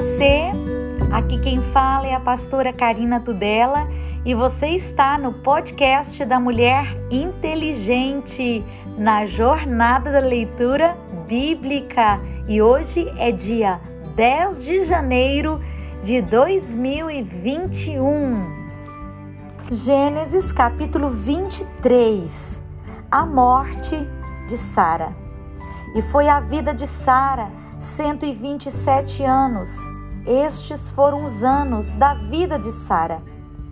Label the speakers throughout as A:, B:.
A: você? Aqui quem fala é a pastora Karina Tudela e você está no podcast da Mulher Inteligente na jornada da leitura bíblica. E hoje é dia 10 de janeiro de 2021. Gênesis capítulo 23. A morte de Sara. E foi a vida de Sara 127 anos. Estes foram os anos da vida de Sara.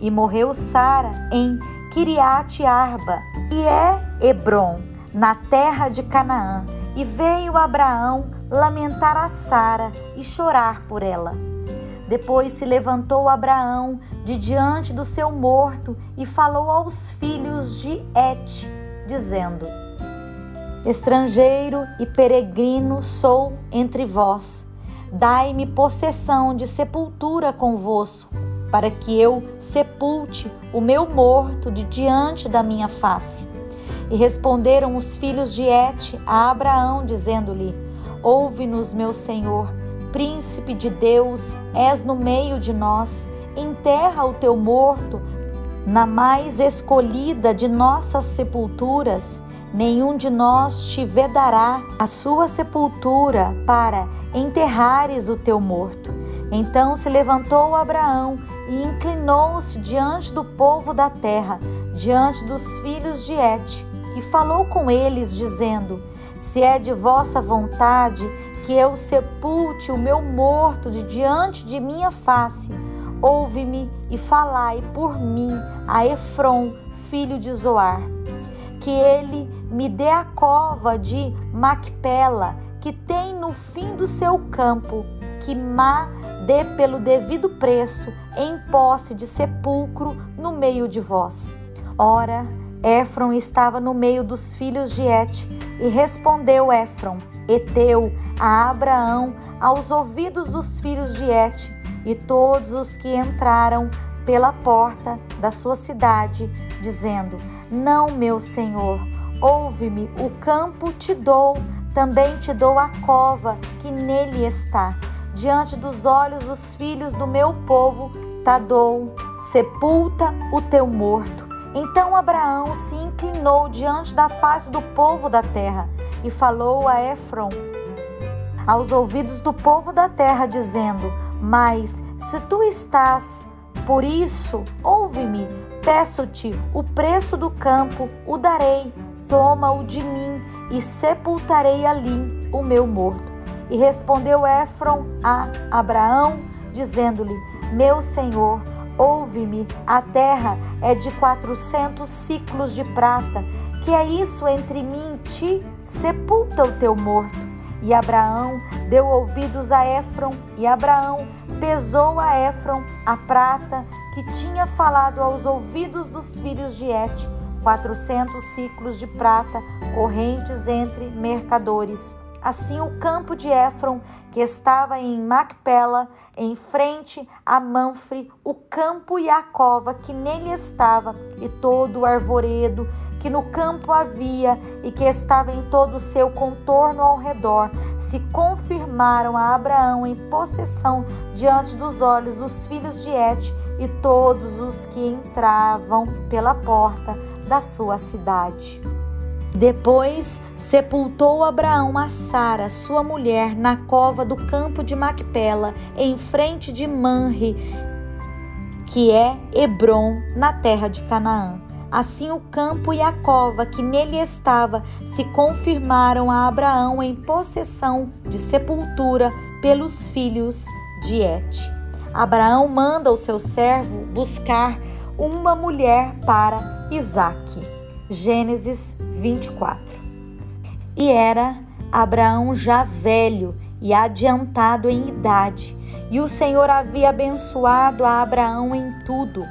A: E morreu Sara em Kiriat Arba, e é Hebron, na terra de Canaã. E veio Abraão lamentar a Sara e chorar por ela. Depois se levantou Abraão de diante do seu morto e falou aos filhos de Et, dizendo: Estrangeiro e peregrino sou entre vós. Dai-me possessão de sepultura convosco, para que eu sepulte o meu morto de diante da minha face. E responderam os filhos de Et a Abraão, dizendo-lhe: Ouve-nos, meu senhor, príncipe de Deus, és no meio de nós. Enterra o teu morto na mais escolhida de nossas sepulturas nenhum de nós te vedará a sua sepultura para enterrares o teu morto. Então se levantou Abraão e inclinou-se diante do povo da terra, diante dos filhos de Et, e falou com eles, dizendo: Se é de vossa vontade que eu sepulte o meu morto de diante de minha face, ouve-me e falai por mim a Efron, filho de Zoar que ele me dê a cova de Macpela, que tem no fim do seu campo, que Má dê pelo devido preço, em posse de sepulcro no meio de vós. Ora, Éfron estava no meio dos filhos de Et, e respondeu Éfron, Eteu, a Abraão, aos ouvidos dos filhos de Et, e todos os que entraram pela porta da sua cidade, dizendo: não, meu Senhor, ouve-me, o campo te dou, também te dou a cova que nele está. Diante dos olhos dos filhos do meu povo, Tadou, sepulta o teu morto. Então Abraão se inclinou diante da face do povo da terra e falou a Efron aos ouvidos do povo da terra, dizendo: Mas se tu estás, por isso, ouve-me, Peço-te o preço do campo, o darei, toma-o de mim e sepultarei ali o meu morto. E respondeu Éfron a Abraão, dizendo-lhe: Meu senhor, ouve-me, a terra é de quatrocentos ciclos de prata. Que é isso entre mim e ti? Sepulta o teu morto. E Abraão deu ouvidos a Éfron, e Abraão pesou a Éfron a prata que tinha falado aos ouvidos dos filhos de Et, quatrocentos ciclos de prata, correntes entre mercadores. Assim o campo de Éfron, que estava em Macpela, em frente a Manfre, o campo e a cova que nele estava, e todo o arvoredo que no campo havia e que estava em todo o seu contorno ao redor, se confirmaram a Abraão em possessão diante dos olhos dos filhos de Et e todos os que entravam pela porta da sua cidade. Depois sepultou Abraão a Sara, sua mulher, na cova do campo de Macpela, em frente de Manre, que é Hebron, na terra de Canaã. Assim o campo e a cova que nele estava se confirmaram a Abraão em possessão de sepultura pelos filhos de Et. Abraão manda o seu servo buscar uma mulher para Isaque. Gênesis 24. E era Abraão já velho e adiantado em idade, e o Senhor havia abençoado a Abraão em tudo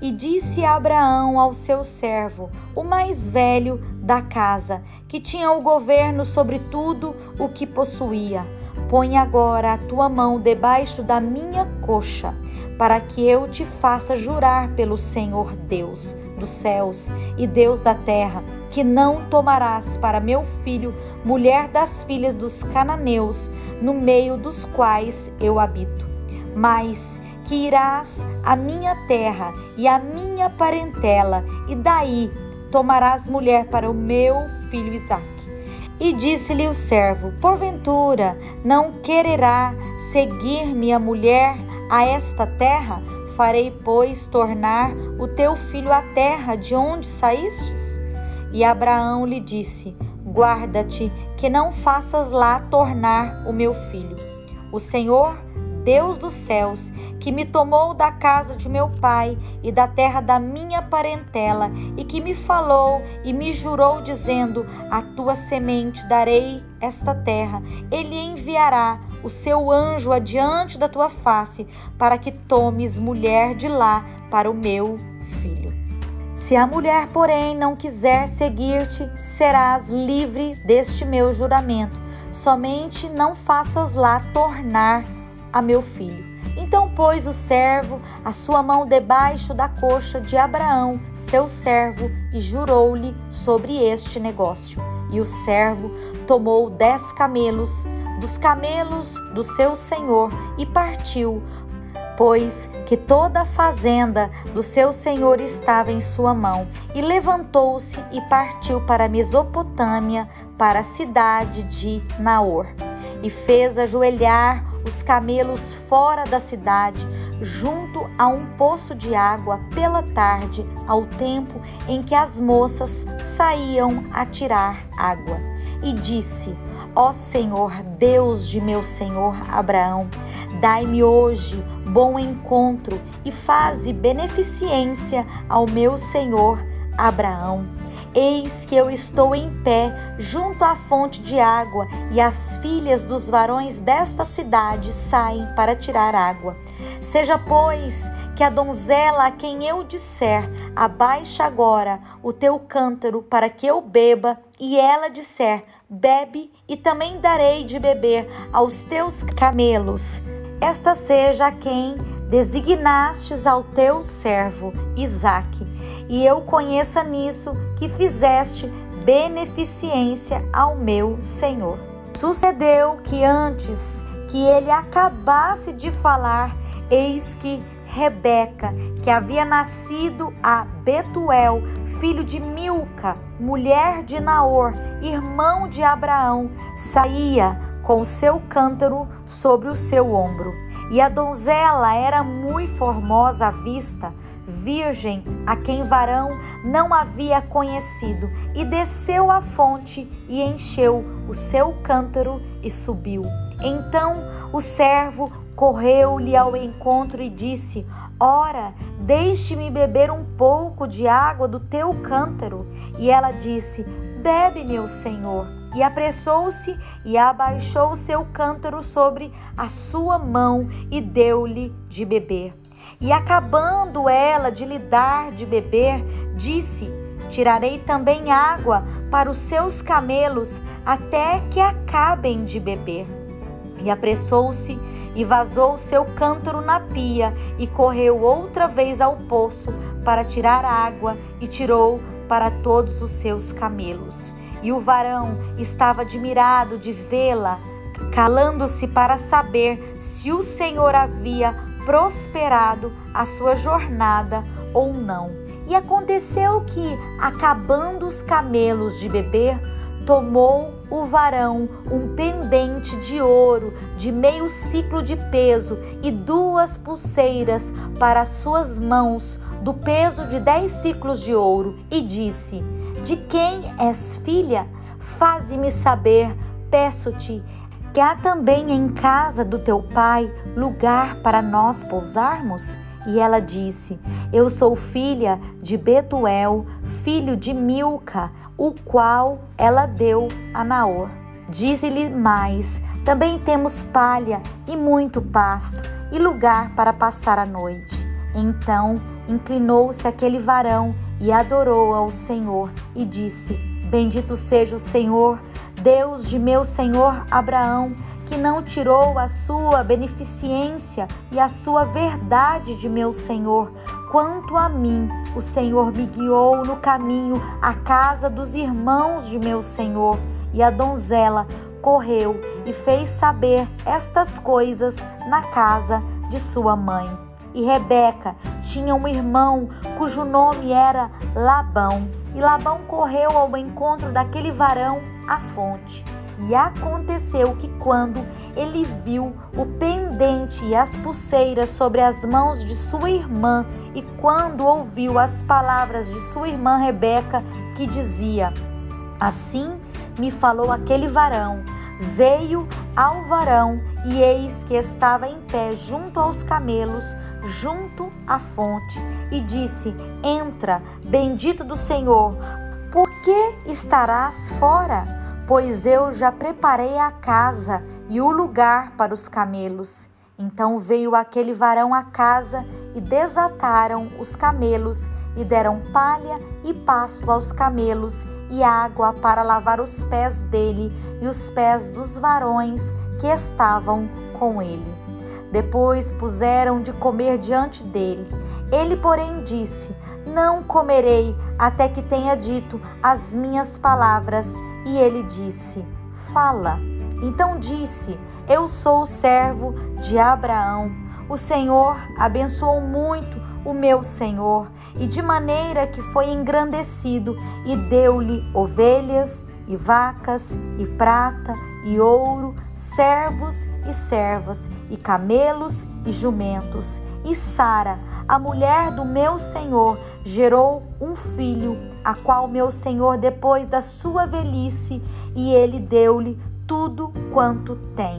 A: e disse Abraão ao seu servo, o mais velho da casa, que tinha o governo sobre tudo o que possuía: Põe agora a tua mão debaixo da minha coxa, para que eu te faça jurar pelo Senhor Deus dos céus e Deus da terra, que não tomarás para meu filho mulher das filhas dos cananeus, no meio dos quais eu habito mas que irás à minha terra e à minha parentela, e daí tomarás mulher para o meu filho Isaque. E disse-lhe o servo: Porventura não quererá seguir-me a mulher a esta terra? Farei, pois, tornar o teu filho à terra de onde saístes? E Abraão lhe disse: Guarda-te, que não faças lá tornar o meu filho. O Senhor Deus dos céus, que me tomou da casa de meu pai e da terra da minha parentela, e que me falou e me jurou, dizendo: A tua semente darei esta terra. Ele enviará o seu anjo adiante da tua face, para que tomes mulher de lá para o meu filho. Se a mulher, porém, não quiser seguir-te, serás livre deste meu juramento. Somente não faças lá tornar a meu filho. Então pôs o servo a sua mão debaixo da coxa de Abraão, seu servo, e jurou-lhe sobre este negócio. E o servo tomou dez camelos dos camelos do seu senhor e partiu, pois que toda a fazenda do seu senhor estava em sua mão, e levantou-se e partiu para a Mesopotâmia, para a cidade de Naor, e fez ajoelhar os camelos fora da cidade, junto a um poço de água pela tarde, ao tempo em que as moças saíam a tirar água. E disse: Ó Senhor, Deus de meu senhor Abraão, dai-me hoje bom encontro e faze beneficência ao meu senhor Abraão Eis que eu estou em pé junto à fonte de água, e as filhas dos varões desta cidade saem para tirar água. Seja, pois, que a donzela a quem eu disser, abaixa agora o teu cântaro para que eu beba, e ela disser, bebe, e também darei de beber aos teus camelos. Esta seja quem designastes ao teu servo Isaque e eu conheça nisso que fizeste beneficência ao meu Senhor. Sucedeu que antes que ele acabasse de falar, eis que Rebeca, que havia nascido a Betuel, filho de Milca, mulher de Naor, irmão de Abraão, saía com seu cântaro sobre o seu ombro. E a donzela era muito formosa à vista, virgem a quem varão não havia conhecido, e desceu à fonte e encheu o seu cântaro e subiu. Então o servo correu-lhe ao encontro e disse: Ora, deixe-me beber um pouco de água do teu cântaro. E ela disse: Bebe, meu senhor. E apressou-se e abaixou o seu cântaro sobre a sua mão e deu-lhe de beber. E acabando ela de lhe dar de beber, disse: Tirarei também água para os seus camelos, até que acabem de beber. E apressou-se e vazou o seu cântaro na pia, e correu outra vez ao poço para tirar água, e tirou para todos os seus camelos. E o varão estava admirado de vê-la, calando-se para saber se o Senhor havia prosperado a sua jornada ou não. E aconteceu que, acabando os camelos de beber, tomou o varão um pendente de ouro de meio ciclo de peso e duas pulseiras para as suas mãos, do peso de dez ciclos de ouro, e disse: De quem és filha? Faze-me saber, peço-te, que há também em casa do teu pai lugar para nós pousarmos? E ela disse: Eu sou filha de Betuel, filho de Milca, o qual ela deu a Naor. Disse-lhe mais: Também temos palha e muito pasto, e lugar para passar a noite. Então inclinou-se aquele varão e adorou ao Senhor e disse: Bendito seja o Senhor Deus de meu senhor Abraão, que não tirou a sua beneficência e a sua verdade de meu senhor. Quanto a mim, o Senhor me guiou no caminho à casa dos irmãos de meu senhor, e a donzela correu e fez saber estas coisas na casa de sua mãe. E Rebeca tinha um irmão cujo nome era Labão. E Labão correu ao encontro daquele varão à fonte. E aconteceu que, quando ele viu o pendente e as pulseiras sobre as mãos de sua irmã, e quando ouviu as palavras de sua irmã Rebeca, que dizia: Assim me falou aquele varão, veio ao varão, e eis que estava em pé junto aos camelos, junto à fonte, e disse: Entra, bendito do Senhor, por que estarás fora? pois eu já preparei a casa e o lugar para os camelos. Então veio aquele varão à casa e desataram os camelos e deram palha e pasto aos camelos e água para lavar os pés dele e os pés dos varões que estavam com ele. Depois puseram de comer diante dele. Ele, porém, disse: Não comerei até que tenha dito as minhas palavras. E ele disse: Fala. Então disse: Eu sou o servo de Abraão. O Senhor abençoou muito o meu Senhor, e de maneira que foi engrandecido, e deu-lhe ovelhas e vacas e prata e ouro, servos e servas, e camelos e jumentos. E Sara, a mulher do meu senhor, gerou um filho, a qual meu senhor, depois da sua velhice, e ele deu-lhe tudo quanto tem.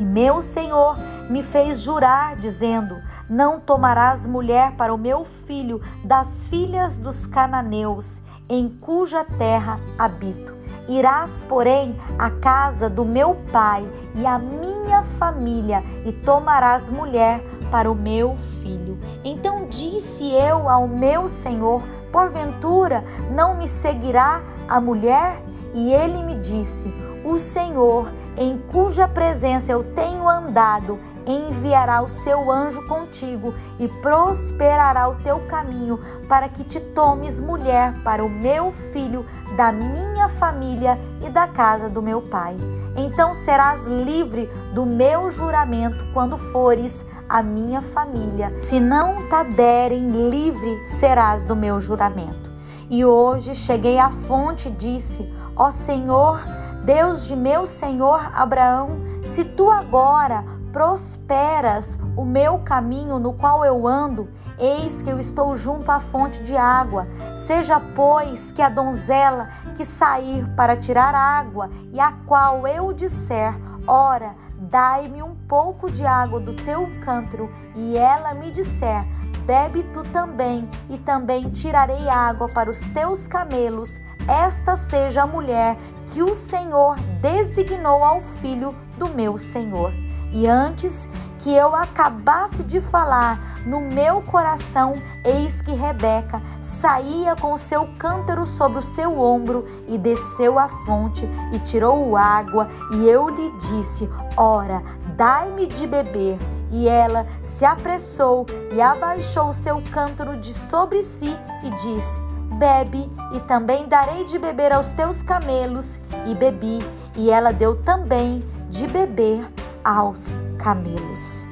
A: E meu senhor me fez jurar, dizendo: Não tomarás mulher para o meu filho das filhas dos cananeus, em cuja terra habito Irás, porém, à casa do meu pai e à minha família, e tomarás mulher para o meu filho. Então disse eu ao meu senhor: Porventura não me seguirá a mulher? E ele me disse: O Senhor, em cuja presença eu tenho andado, enviará o seu anjo contigo e prosperará o teu caminho, para que te tomes mulher para o meu filho, da minha família e da casa do meu pai. Então serás livre do meu juramento quando fores a minha família. Se não te derem livre, serás do meu juramento. E hoje cheguei à fonte e disse: Ó Senhor, Deus de meu senhor Abraão, se tu agora prosperas o meu caminho no qual eu ando, eis que eu estou junto à fonte de água. Seja, pois, que a donzela que sair para tirar água, e a qual eu disser, ora, dai-me um pouco de água do teu cântaro, e ela me disser, bebe tu também, e também tirarei água para os teus camelos. Esta seja a mulher que o Senhor designou ao filho do meu Senhor. E antes que eu acabasse de falar, no meu coração, eis que Rebeca saía com seu cântaro sobre o seu ombro e desceu à fonte e tirou água, e eu lhe disse: Ora, dai-me de beber. E ela se apressou e abaixou seu cântaro de sobre si e disse: Bebe, e também darei de beber aos teus camelos. E bebi, e ela deu também de beber aos camelos.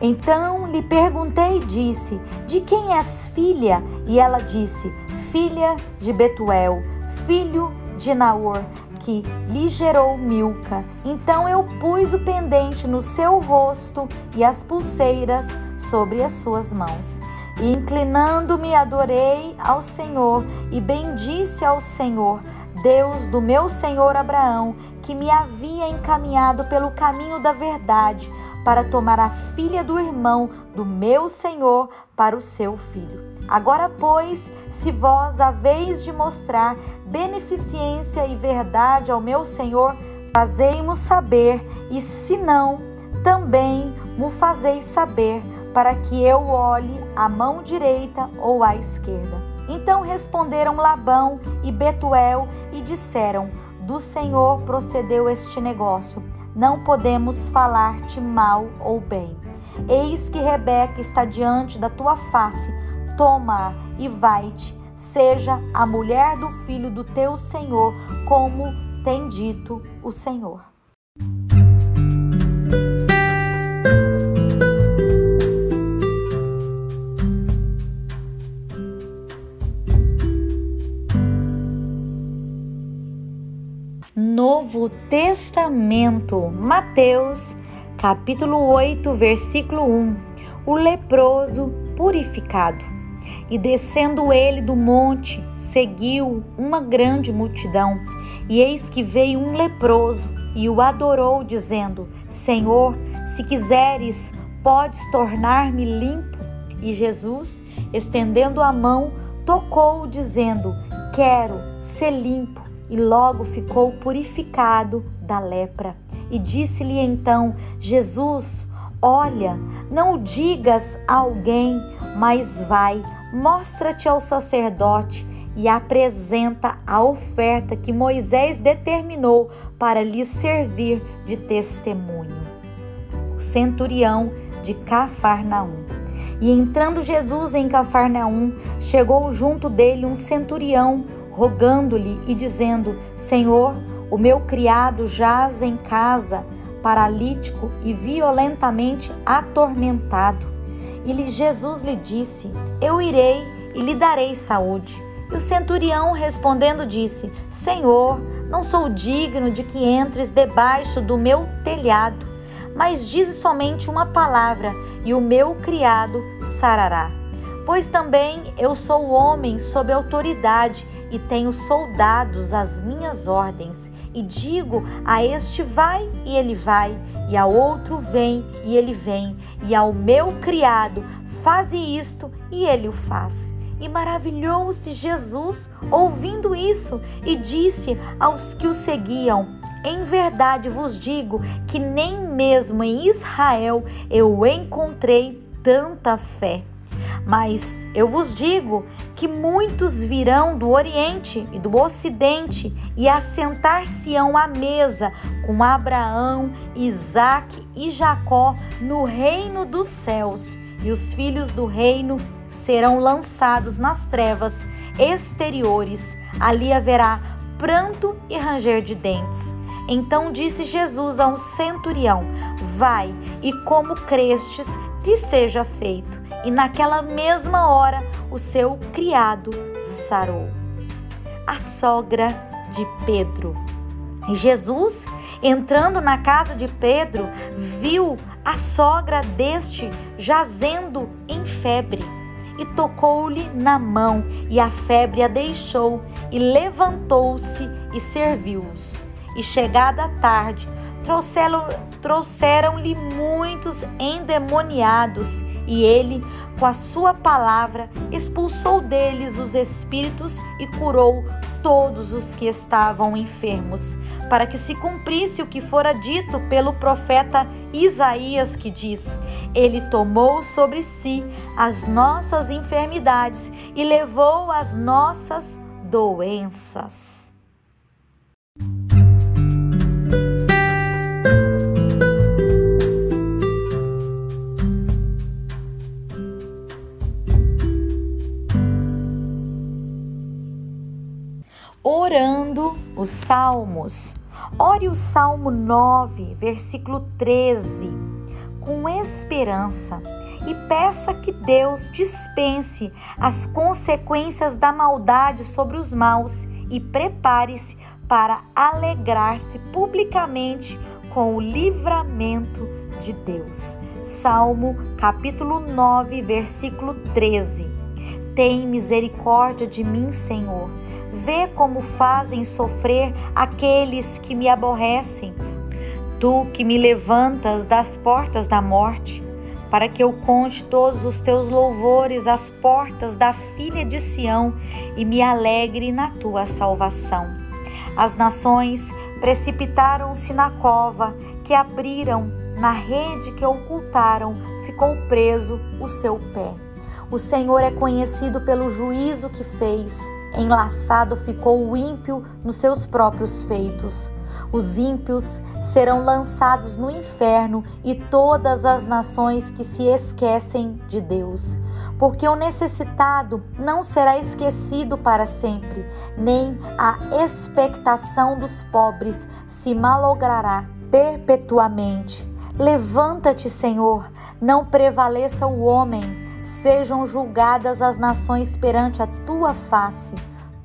A: Então lhe perguntei e disse: De quem és filha? E ela disse: Filha de Betuel, filho de Naor, que lhe gerou Milca. Então eu pus o pendente no seu rosto e as pulseiras sobre as suas mãos. E inclinando-me, adorei ao Senhor e bendisse ao Senhor. Deus do meu senhor Abraão, que me havia encaminhado pelo caminho da verdade, para tomar a filha do irmão do meu senhor para o seu filho. Agora, pois, se vós haveis de mostrar beneficência e verdade ao meu senhor, fazei-mo saber, e se não, também mo fazeis saber, para que eu olhe à mão direita ou à esquerda. Então responderam Labão e Betuel e disseram: Do Senhor procedeu este negócio. Não podemos falar-te mal ou bem. Eis que Rebeca está diante da tua face. Toma-a e vai-te. Seja a mulher do filho do teu Senhor, como tem dito o Senhor. Testamento, Mateus, capítulo 8, versículo 1. O leproso purificado. E descendo ele do monte, seguiu uma grande multidão. E eis que veio um leproso e o adorou, dizendo: Senhor, se quiseres, podes tornar-me limpo. E Jesus, estendendo a mão, tocou-o, dizendo: Quero ser limpo. E logo ficou purificado da lepra. E disse-lhe então: Jesus, olha, não o digas a alguém, mas vai, mostra-te ao sacerdote e apresenta a oferta que Moisés determinou para lhe servir de testemunho. O centurião de Cafarnaum. E entrando Jesus em Cafarnaum, chegou junto dele um centurião, rogando-lhe e dizendo: Senhor, o meu criado jaz em casa, paralítico e violentamente atormentado. E Jesus lhe disse: Eu irei e lhe darei saúde. E o centurião respondendo disse: Senhor, não sou digno de que entres debaixo do meu telhado, mas dize somente uma palavra e o meu criado sarará. Pois também eu sou homem sob autoridade e tenho soldados às minhas ordens, e digo a este vai e ele vai, e a outro vem e ele vem, e ao meu criado faze isto e ele o faz. E maravilhou-se Jesus ouvindo isso e disse aos que o seguiam: Em verdade vos digo que nem mesmo em Israel eu encontrei tanta fé. Mas eu vos digo que muitos virão do Oriente e do Ocidente e assentar-se-ão à mesa com Abraão, Isaque e Jacó no reino dos céus, e os filhos do reino serão lançados nas trevas exteriores. Ali haverá pranto e ranger de dentes. Então disse Jesus a um centurião: Vai, e como crestes, te seja feito. E naquela mesma hora o seu criado sarou. A sogra de Pedro. Jesus, entrando na casa de Pedro, viu a sogra deste jazendo em febre e tocou-lhe na mão, e a febre a deixou, e levantou-se e serviu-os. E chegada a tarde, trouxeram-lhe muitos endemoniados, e ele, com a sua palavra, expulsou deles os espíritos e curou todos os que estavam enfermos, para que se cumprisse o que fora dito pelo profeta Isaías, que diz: Ele tomou sobre si as nossas enfermidades e levou as nossas doenças. Os salmos. Ore o Salmo 9, versículo 13, com esperança e peça que Deus dispense as consequências da maldade sobre os maus e prepare-se para alegrar-se publicamente com o livramento de Deus. Salmo capítulo 9, versículo 13. Tem misericórdia de mim, Senhor Vê como fazem sofrer aqueles que me aborrecem. Tu que me levantas das portas da morte, para que eu conte todos os teus louvores às portas da filha de Sião e me alegre na tua salvação. As nações precipitaram-se na cova que abriram, na rede que ocultaram, ficou preso o seu pé. O Senhor é conhecido pelo juízo que fez Enlaçado ficou o ímpio nos seus próprios feitos. Os ímpios serão lançados no inferno e todas as nações que se esquecem de Deus. Porque o necessitado não será esquecido para sempre, nem a expectação dos pobres se malogrará perpetuamente. Levanta-te, Senhor, não prevaleça o homem sejam julgadas as nações perante a tua face.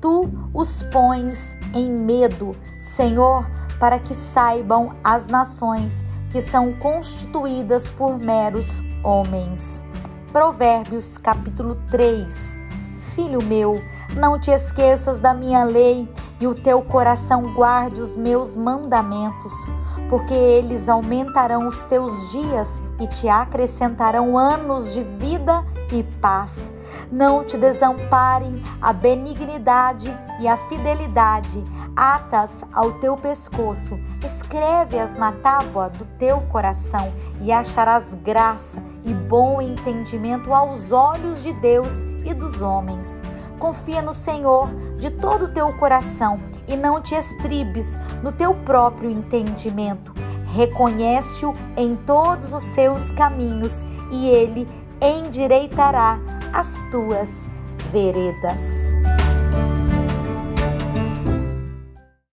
A: Tu os pões em medo, Senhor, para que saibam as nações que são constituídas por meros homens. Provérbios capítulo 3. Filho meu, não te esqueças da minha lei e o teu coração guarde os meus mandamentos, porque eles aumentarão os teus dias e te acrescentarão anos de vida e paz. Não te desamparem a benignidade e a fidelidade, atas ao teu pescoço, escreve-as na tábua do teu coração e acharás graça e bom entendimento aos olhos de Deus e dos homens. Confia no Senhor de todo o teu coração e não te estribes no teu próprio entendimento. Reconhece-o em todos os seus caminhos e ele endireitará as tuas veredas.